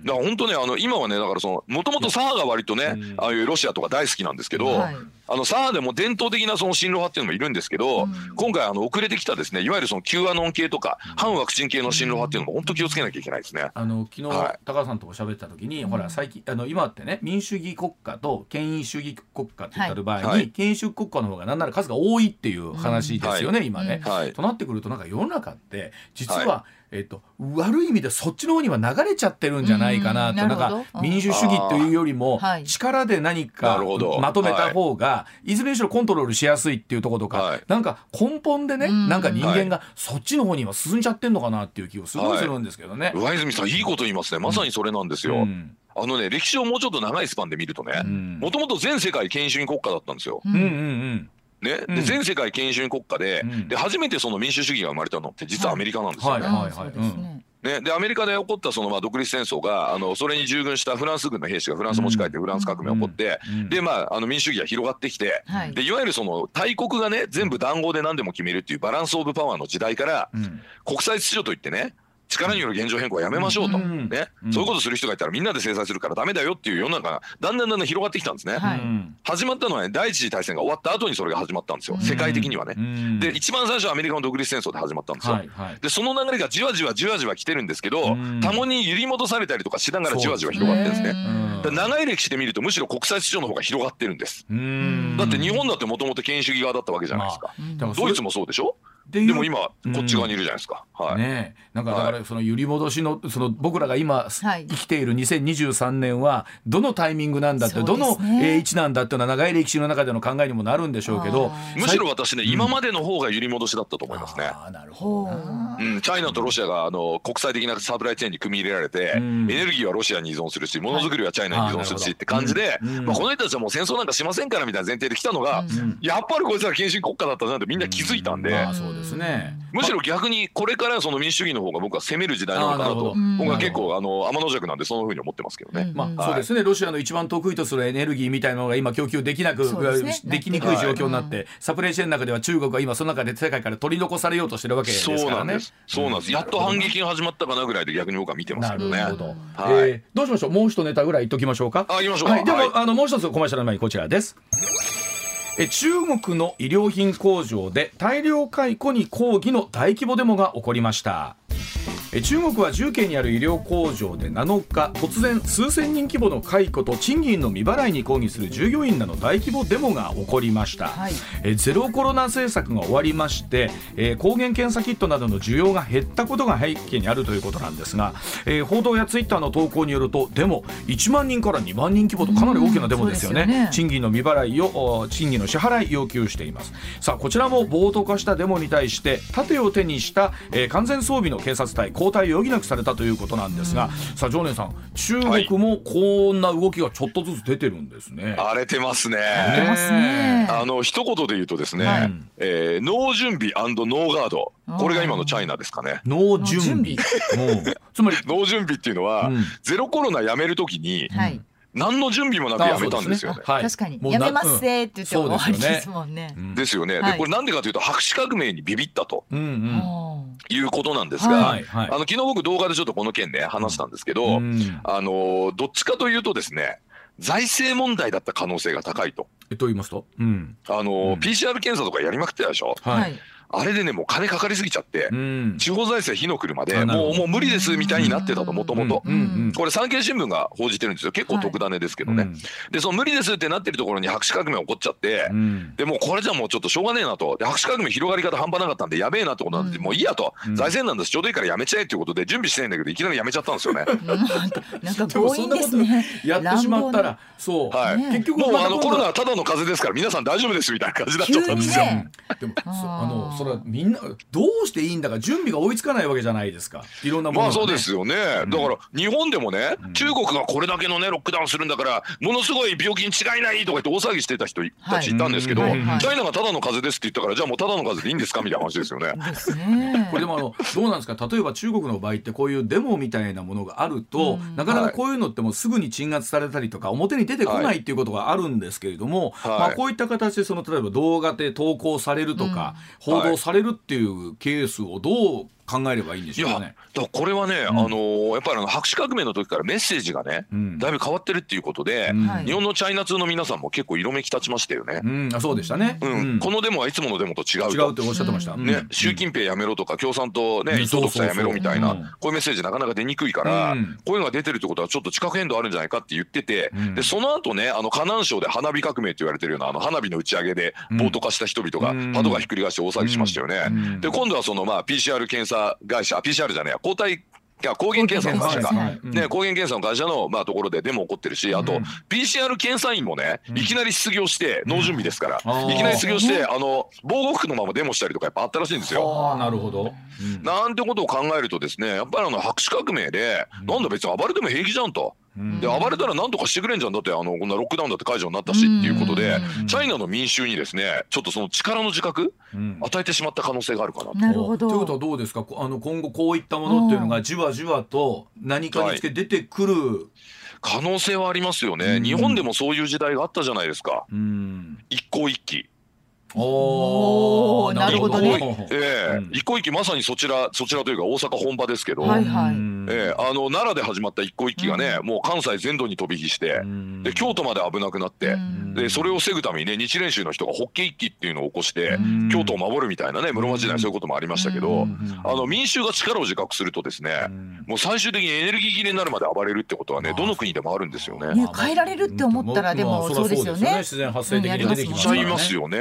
うんだから本当ねあの今はねだからそのもともと左派が割とね、うん。ああいうロシアとか大好きなんですけど、はい。あの左派でも伝統的なその親ロ派っていうのもいるんですけど、今回あの遅れてきたですねいわゆるその Q アノン系とか反ワクチン系の親ロ派っていうのも本当気をつけなきゃいけないですね。あの昨日、はい。高橋さんとも喋ってた時に、ほら最近あの今ってね民主主義国家と権威主義国家って言った場合に、はい。権威主義国家の方がなんなら数が多いっていう話ですよね、今ね、はい。となってくるとなんか世の中って実は、はえっと、悪い意味でそっちの方には流れちゃってるんじゃないかなと、うんなんか民主主義というよりもはい。力で何なかるほど。まとめた方が、い、ずれにしろコントロールしやすいっていうところとか、はい。なんか根本でね、うん。なんか人間がそっちの方には進んじゃってんのかなっていう気がすごいするんですけどね。上泉さんいいこと言いますね。まさにそれなんですよ。うん。あのね歴史をもうちょっと長いスパンで見るとねん。もともと全世界権威主義国家だったんですよ。うんうんうんね、うん。で全世界権威主義国家で,、うん。で初めてその民主主義が生まれたのって実はアメリカなんですよ。ね。はいはい。はいね。ね、でアメリカで起こったそのまあ独立戦争があのそれに従軍したフランス軍の兵士がフランス持ち帰ってフランス革命が起こって、でまああの民主主義が広がってきて、はい。でいわゆるその大国がね全部談合で何でも決めるっていうバランス・オブ・パワーの時代から、国際秩序といってね力による現状変更はやめましょうと、うん。ね。そういうことする人がいたらみんなで制裁するからダメだよっていう世の中がだんだんだんだん広がってきたんですね。はい。うん。始まったのはね第一次大戦が終わった後にそれが始まったんですよ。世界的にはね。ん。で一番最初はアメリカの独立戦争で始まったんですよ。はいはい。でその流れがじわじわじわじわ来てるんですけど、うん。たまに揺り戻されたりとかしながらじわじわ広がってるんですね。うん。だから長い歴史で見るとむしろ国際秩序の方が広がってるんです。うん。だって日本だってもともと権威主義側だったわけじゃないですか。まあドイツもそうでしょ？ででも今こっち側にいるじゃないですか。はい。ねえ。なんかだからその揺り戻しのその僕らが今はい。生きている2023年はどのタイミングなんだって、どの位置なんだっていうのは長い歴史の中での考えにもなるんでしょうけどあむしろ私ね、今までの方が揺り戻しだったと思いますね。あーなるほほどな。うう。ん、チャイナとロシアがあの国際的なサプライチェーンに組み入れられて、ん。エネルギーはロシアに依存するしものづくりはチャイナに依存するしはいって感じで、うんうん。まあ、この人たちはもう戦争なんかしませんからみたいな前提で来たのが、やっぱりこいつら権威主義国家だったなってみんな気づいたんで、まあそうですね。むしろ逆にこれからその民主主義の方が僕は攻める時代なのかなと僕は結構あの天の弱なんでそのふうに思ってますけどね。まあ、はい。そうですね。ロシアの一番得意とするエネルギーみたいなのが今供給できなくできにくい状況になって、サプライチェーンの中では中国は今その中で世界から取り残されようとしてるわけですそうからね。なんです。そうなん。です。やっと反撃が始まったかなぐらいで逆に僕は見てますなけどね。るほど、はい。えーどうしましょう？もう一ネタぐらい言っときましょうか？あ行きましょう。かはい、でも、はい。あのもう一つコマーシャルの前にこちらですえ中国の衣料品工場で大量解雇に抗議の大規模デモが起こりました。中国は重慶にある医療工場で7日突然数千人規模の解雇と賃金の未払いに抗議する従業員らの大規模デモが起こりました、はい。えゼロコロナ政策が終わりまして、えー抗原検査キットなどの需要が減ったことが背景にあるということなんですが、えー報道やツイッターの投稿によるとデモ1万人から2万人規模とかなり大きなデモですよね,、よね。賃金の未払いをお賃金の支払い要求しています。さあこちらも暴徒化したデモに対して盾を手にした、えー完全装備の警察隊交代を余儀なくされたということなんですが、さあ常念さん中国もこんな動きがちょっとずつ出てるんですね、荒れてますね。出ますね。あの一言で言うとですね、はい。えーノー準備ノーガード。これが今のチャイナですかね。脳準備。準 [LAUGHS] もうつまり [LAUGHS] ノー準備っていうのは、うん。ゼロコロナやめるときにはい何の準備もなくやめたんですよね。はい確かにやめますぜって言って終わりですもんね。ですよね。はいでこれなんでかというと白紙革命にビビったとうんうんいうことなんですが、はいはいあの昨日僕動画でちょっとこの件ね話したんですけど、うんあのどっちかというとですね財政問題だった可能性が高いと。えと言いますと、うん、あの、PCR 検査とかやりまくってたでしょ？はい、はい。あれでねもう金かかりすぎちゃって、うん、地方財政火の車でもうもう無理ですみたいになってたともともとこれ産経新聞が報じてるんですよ。結構特ダネですけどね、うん。でその無理ですってなってるところに白紙革命起こっちゃって、うん。でもうこれじゃもうちょっとしょうがねえなと。で白紙革命広がり方半端なかったんでやべえなってことなんで、もういいやと、財政なんですちょうどいいからやめちゃえっていうことで準備してないんだけどいきなりやめちゃったんですよね。なんかそんなことですね。やってしまったらそう、はい。ね結局もうあのコロナはただの風邪ですから皆さん大丈夫ですみたいな感じになっちゃったんですよ。でもあのそれはみんなどうしていいんだか準備が追いつかないわけじゃないですか。いろんなものが、ね、まあそうですよね、だから日本でもね、中国がこれだけのねロックダウンするんだからものすごい病気に違いないとか言って大騒ぎしてた人たちい。たんですけど、はいはいはい。チャイナがただの風邪ですって言ったからじゃあもうただの風邪でいいんですかみたいな話ですよね。こ [LAUGHS] れでもあのどうなんですか？例えば中国の場合ってこういうデモみたいなものがあると、[LAUGHS] なかなかこういうのってもうすぐに鎮圧されたりとか表に出てこないっていうことがあるんですけれども、はい。まあ、こういった形でその例えば動画で投稿されるとか、報道されるっていうケースをどう考えればいいんでしょうかね。これはね、あのーやっぱりあの白紙革命の時からメッセージがね、ん。だいぶ変わってるっていうことで、うん。はい日本のチャイナ通の皆さんも結構色めき立ちましたよね。うん、あそうでしたね。うん。うん。このデモはいつものデモと違うと。違うっておっしゃってました。うん。ね、習近平やめろとか共産党ね、うん。伊藤独裁やめろみたいな、こういうメッセージなかなか出にくいから、うん。こういうのが出てるってことはちょっと地殻変動あるんじゃないかって言ってて、ん。でその後ねあの河南省で花火革命って言われてるようなあの花火の打ち上げで暴徒化した人々がうん。パトがひっくり返して大騒ぎしましたよね。うん。で今度はそのまあ PCR 検査会社あ PCR じゃねえや抗体いや抗原検査の会社か、はいうんね、抗原検査の会社のまあところでデモ起こってるしあと PCR 検査員もねいきなり失業してノー準備ですから、いきなり失業してあの防護服のままデモしたりとかやっぱあったらしいんですよ。なるほど。うん。なんてことを考えるとですねやっぱりあの白紙革命で、なんだ別に暴れても平気じゃんとで暴れたら何とかしてくれんじゃん。だってあのこんなロックダウンだって解除になったしっていうことでチャイナの民衆にですねちょっとその力の自覚与えてしまった可能性があるかなと。なるほど。ということはどうですか？あの今後こういったものっていうのがじわじわと何かにつけ出てくる、可能性はありますよね、日本でもそういう時代があったじゃないですか、一向一揆。おお、なるほどね。ええ。一向一揆まさにそちらそちらというか大阪本場ですけど、はいはい。ええあの奈良で始まった一向一揆がね、もう関西全土に飛び火して、で京都まで危なくなって、でそれを防ぐためにね日蓮宗の人が法華一揆っていうのを起こして、京都を守るみたいなね室町時代にそういうこともありましたけど、あの民衆が力を自覚するとですね、もう最終的にエネルギー切れになるまで暴れるってことはねどの国でもあるんですよね。ね、変えられるって思ったら、でも、そうですよね。自然発生的に出てきますよね。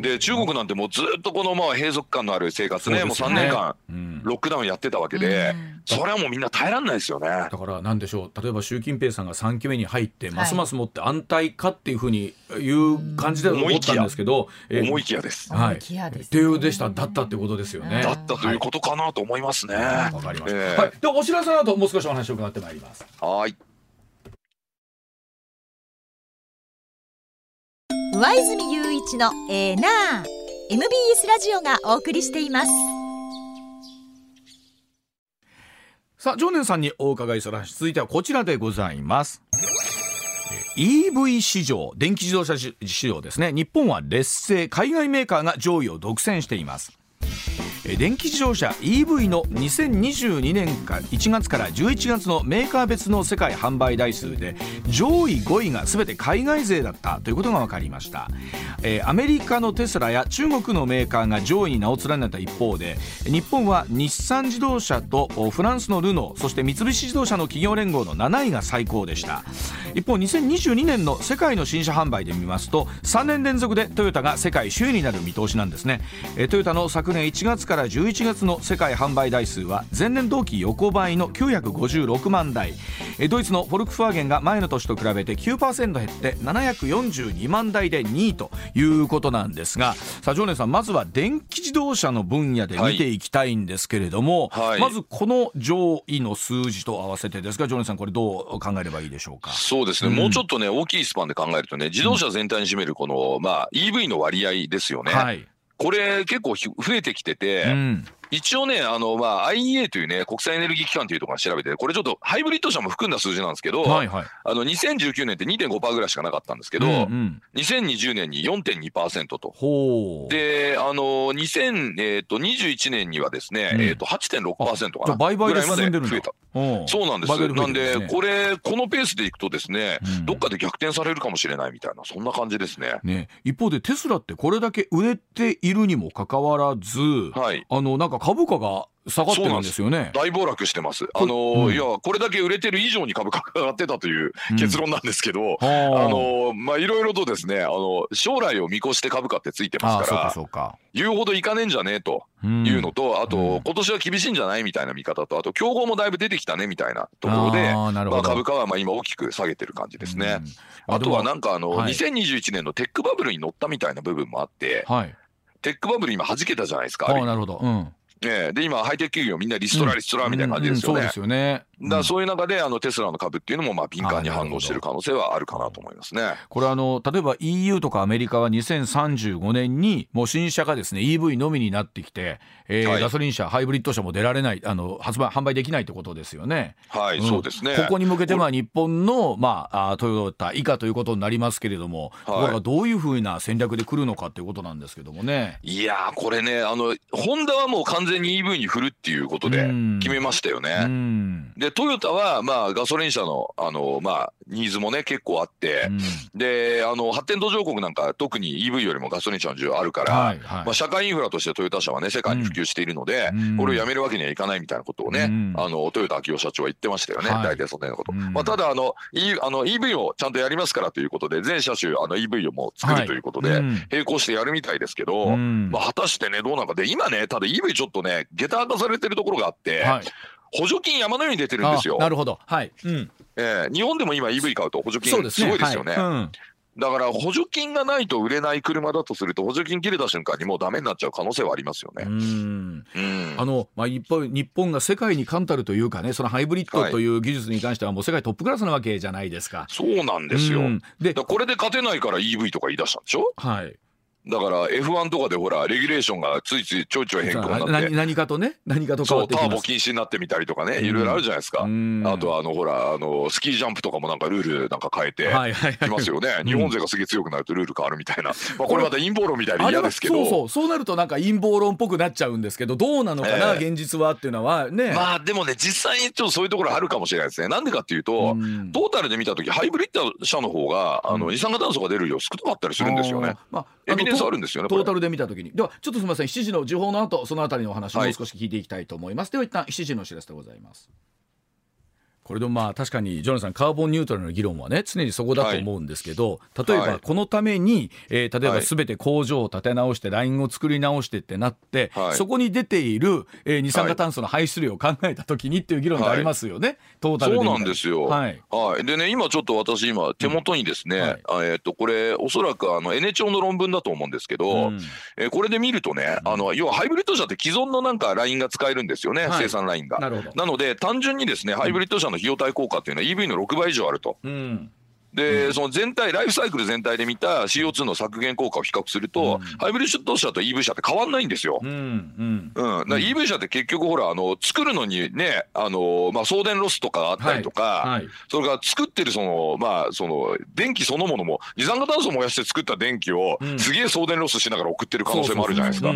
で中国なんてもうずっとこのまあ閉塞感のある生活ねもう3年間ロックダウンやってたわけで、それはもうみんな耐えられないですよね。だからなんでしょう例えば習近平さんが3期目に入ってますますもって安泰かっていうふうにいう感じで思ったんですけど、思いきやです。はい。思いきやですっていうでしただったってことですよね。だったということかなと思いますね。わかりました。ええはい。でお知らせの後もう少しお話を伺ってまいります。はい。上泉雄一のエーナー MBS ラジオがお送りしています。さあ常念さんにお伺いする話続いてはこちらでございます。え EV 市場電気自動車市場ですね。日本は劣勢海外メーカーが上位を独占しています。電気自動車 EV の2022年間1月から11月のメーカー別の世界販売台数で上位5位が全て海外勢だったということが分かりました、えーアメリカのテスラや中国のメーカーが上位に名を連ねた一方で日本は日産自動車とフランスのルノーそして三菱自動車の企業連合の7位が最高でした。一方2022年の世界の新車販売で見ますと3年連続でトヨタが世界首位になる見通しなんですね。えートヨタの昨年1月から11月の世界販売台数は前年同期横ばいの956万台。えードイツのフォルクスワーゲンが前の年と比べて9%減って742万台で2位ということなんですがさあ常念さんまずは電気自動車の分野で見ていきたいんですけれども、はい。まずこの上位の数字と合わせてですが常念さんこれどう考えればいいでしょうか？そうですね、もうちょっとね大きいスパンで考えるとね自動車全体に占めるこの、まあ、EV の割合ですよね。はい、これ結構増えてきてて、うん。一応ね、あの、まあ、IEA というね、国際エネルギー機関というところが調べて、これちょっとハイブリッド車も含んだ数字なんですけど、はいはいあの、2019年って2.5%ぐらいしかなかったんですけど、うんうん2020年に4.2%と。で、あの、2021年にはですね、うんえっと、8.6%じゃかな。あ倍々で進んでるんだ増えた。うんそうなんです。で、増えてるんですねこれ、このペースでいくとですね、うんどっかで逆転されるかもしれないみたいな、そんな感じですね。ね、一方でテスラってこれだけ売れているにもかかわらず、はい。あのなんか株価が下がってるんですよね。大暴落してます。あの、うんいや、これだけ売れてる以上に株価が上がってたという結論なんですけど、はああの、まあ、いろいろとですね、あの、将来を見越して株価ってついてまあそうかすから、そうか。言うほどいかねえんじゃねえとうんいうのと、あと、うん今年は厳しいんじゃないみたいな見方と、あと、競合もだいぶ出てきたねみたいなところで、あまあ、株価はまあ今大きく下げてる感じですね。うんあとはなんかあの、はい2021年のテックバブルに乗ったみたいな部分もあって、はい。テックバブル今弾けたじゃないですか。ああなるほど。うん。ねで、今ハイテク企業みんなリストラリストラみたいな感じですよね。うんうんそうですよね。だそういう中であのテスラの株っていうのもまあ敏感に反応してる可能性はあるかなと思いますね。これあの例えば EU とかアメリカは2035年にもう新車がですね EV のみになってきて、えーはいガソリン車ハイブリッド車も出られないあの発売販売できないってことですよね。はい、んそうですね。ここに向けてまあ日本のまああトヨタ以下ということになりますけれども、はいこれがどういうふうな戦略で来るのかということなんですけどもね。いやーこれねあのホンダはもう完全に EV に振るっていうことでうん決めましたようね。ん。でトヨタはまあガソリン車のあのまあニーズもね結構あって、であの発展途上国なんか特に EV よりもガソリン車の需要あるから、はいはい。まあ、社会インフラとしてトヨタ車はね世界に普及しているので、うん。これをやめるわけにはいかないみたいなことをね、うん。あのトヨタ秋夫社長は言ってましたよね、はい。大体そんなようなこと。うん。まあ、ただあの、E、あの EV をちゃんとやりますからということで全車種あの EV をもう作はいるということで、うん。並行してやるみたいですけど、うん。まあ、果たしてねどうなんか。で今ねただ EV ちょっとね下駄明かされてるところがあって、はい。補助金山のように出てるんですよあ。なるほど。はい。うん。えー日本でも今 EV 買うと補助金すごいですよね。はいうんだから補助金がないと売れない車だとすると補助金切れた瞬間にもうダメになっちゃう可能性はありますよね。うんうんあのまあ、一方日本が世界に冠たるというかねそのハイブリッドという技術に関してはもう世界トップクラスなわけじゃないですか。そうなんですよ。うんでこれで勝てないから EV とか言い出したんでしょ？はい、だから F1 とかでほらレギュレーションがついついちょいちょい変更になっ何て何かとね何かと変そうターボ。禁止になってみたりとかねいろいろあるじゃないですか。うんあとはあのほらあのスキージャンプとかもなんかルールなんか変えてはいはいはいきますよね。[LAUGHS] 日本勢がすげえ強くなるとルール変わるみたいな。まあこれまた陰謀論みたいで嫌ですけど。そうそうそうなるとなんか陰謀論っぽくなっちゃうんですけどどうなのかな、ええ現実はっていうのはね。まあでもね実際にちょっとそういうところあるかもしれないですね。なんでかっていうと、うんトータルで見た時ハイブリッド車の方があの二酸化炭素が出る量少なかったりするんですよね。まあエビデンスあるんですよねトータルで見たときに。では、ちょっとすみません、7時の時報の後、そのあたりのお話をもはいう少し聞いていきたいと思います。では、一旦7時のお知らせでございます。これでもまあ確かにジョナさんカーボンニュートラルの議論はね常にそこだと思うんですけど、例えはい。ばこのために、えー例えばはい。全て工場を建て直してラインを作り直してってなって、はい。そこに出ている、えー二酸化炭素の排出量を考えた時にっていう議論がありますよね、トータルそうなんですよ。ははい。い。でね、今ちょっと私今手元にですね、うん。はいあえっ、とこれおそらくあの N 庁の論文だと思うんですけど、うん。えーこれで見るとね、あの要はハイブリッド車って既存のなんかラインが使えるんですよね、はい。生産ラインが。なるほど。なので単純にですね、ハイブリッド車の費用対効果っていうのは EV の6倍以上あると。うん。で、その全体ライフサイクル全体で見た CO2 の削減効果を比較すると、ハイブリッド車と EV 車って変わんないんですよ。うんうん。うん、EV 車って結局ほらあの作るのにねあの、まあ、送電ロスとかあったりとか、はいはい。それから作ってるそのまあその電気そのものも二酸化炭素燃やして作った電気をん。すげえ送電ロスしながら送ってる可能性もあるじゃないですか。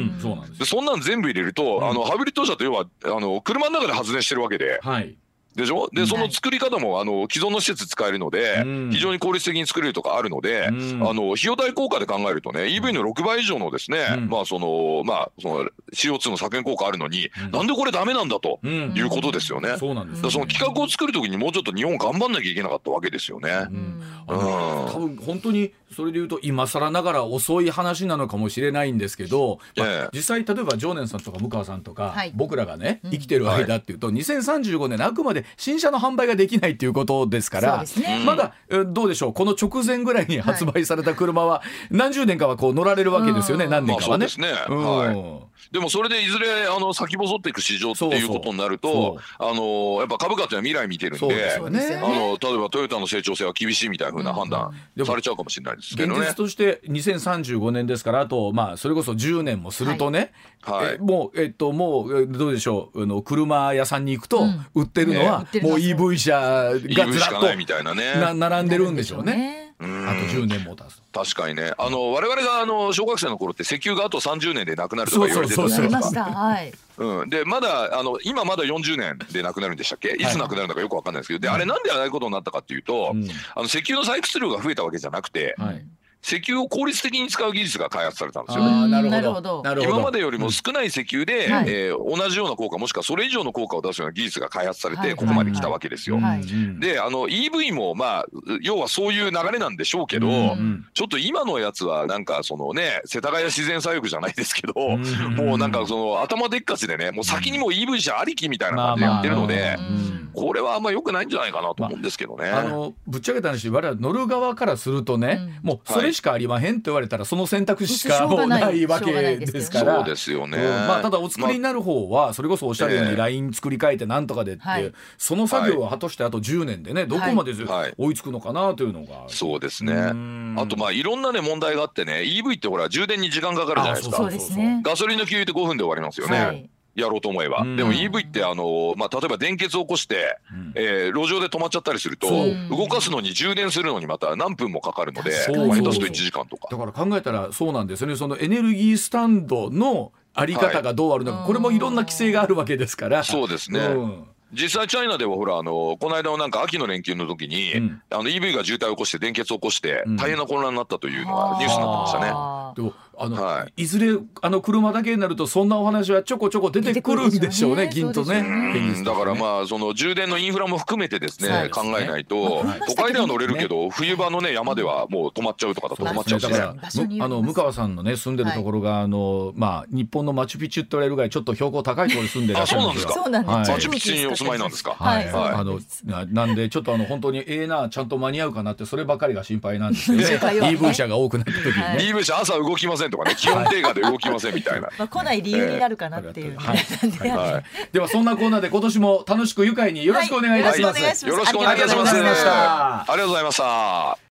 そんなん全部入れると、あのハイブリッド車って要はあの車の中で発電してるわけで。はいでしょ？でその作り方もあの既存の施設使えるので、うん。非常に効率的に作れるとかあるので、うん。あの費用対効果で考えるとね EV の6倍以上のですね、うん。まあそのまあその CO2 の削減効果あるのに、なんでこれダメなんだとうん。いうことですよね。そうなんですその企画を作るときにもうちょっと日本頑張んなきゃいけなかったわけですよね。あの多分本当にそれで言うと今更ながら遅い話なのかもしれないんですけど、まあええ実際例えば常念さんとか向川さんとか、はい。僕らがね生きてる間っていうと、2035年あくまで新車の販売ができないっていうことですからまだえどうでしょう？この直前ぐらいに発売された車は何十年かはこう乗られるわけですよね、うん。何年かはね。まあそうですね。うん。はい。でもそれでいずれあの先細っていく市場っていうことになるとあのやっぱ株価っていうのは未来見てるんであの例えばトヨタの成長性は厳しいみたいな風な判断されちゃうかもしれないです現実。として2035年ですからあとまあそれこそ10年もするとね、はいはいえもうえっともうえどうでしょうあの車屋さんに行くとうん売ってるのはもう EV 車がずらっしかないみたいなね。並んでるんでしょうね。あと10年も経つと。確かにねあの我々があの小学生の頃って石油があと30年でなくなるとか言われてたじゃないですか。うん、でまだあの今まだ40年でなくなるんでしたっけ？いつなくなるのかよくわかんないですけど。であれなんでああいうことになったかっていうと、うん。あの石油の採掘量が増えたわけじゃなくて、はい。石油を効率的に使う技術が開発されたんですよね。ああなるなるほど。ほど。なるほど。今までよりも少ない石油で、はい。えー同じような効果もしくはそれ以上の効果を出すような技術が開発されはい。てここまで来たわけですよ。はい。うんであの EV もまあ要はそういう流れなんでしょうけど、うんちょっと今のやつはなんかそのね世田谷自然左翼じゃないですけど、んもうなんかその頭でっかちでねもう先にもう EV 車ありきみたいな感じでやってるので、まあまあうん。これはあんま良くないんじゃないかなと思うんですけどね。あのぶっちゃけた話我々乗る側からするとね、もうそれしかありまへんと言われたらその選択肢しかもうないわけですから。そうですよね。うんまあ、ただお作りになる方はそれこそおっしゃるようにええライン作り変えてなんとかでって、はいその作業は果たしてあと10年でねどこまではい追いつくのかなというのが、そうですね。んあとまあいろんなね問題があってね EV ってほら充電に時間かかるじゃないですか。ガソリンの給油って5分で終わりますよね。はい。やろうと思えば、うん。でも EV ってあの、まあ、例えば電結を起こして、ん。えー路上で止まっちゃったりすると動かすのに充電するのにまた何分もかかるので下手すると1時間とか。だから考えたらそうなんですよね。そのエネルギースタンドのあり方がどうあるのか、はいこれもいろんな規制があるわけですから。そうですね、うん。実際チャイナではほらあのこの間のなんか秋の連休の時に、うん。あの EV が渋滞を起こして電結を起こしてうん。大変な混乱になったというのがニュースになってましたね。あ。ーでもあの、はい。い、ずれあの車だけになるとそんなお話はちょこちょこ出てくるんでしょうねね。きっとね。ね。うん。だからまあその充電のインフラも含めてですそうね考ですね。えないとはい。都会では乗れるけど冬場のね山ではもう止まっちゃうとかだと止まっちゃうしね。だからあの向川さんのね住んでるところが、あのまあ日本のマチュピチュって言われるぐらいちょっと標高高いところに住んでらっしゃるんですよ。あそうなんです。はい。マチュピチュにお住まいなんですか？はい、そうあのなんです。ななんでちょっとあの本当にええなちゃんと間に合うかなってそればかりが心配なんですよね。[LAUGHS] EV 車が多くなった時にね。はい EV 車朝動きませんとかね [LAUGHS] 気温低下で動きませんみたいな。まあ来ない理由になるかなっていうね。はいなんではい。ではそんなコーナーで今年も楽しく愉快によろしくお願いいたします。はい。よろしくお願いいいた。しますありがとうございました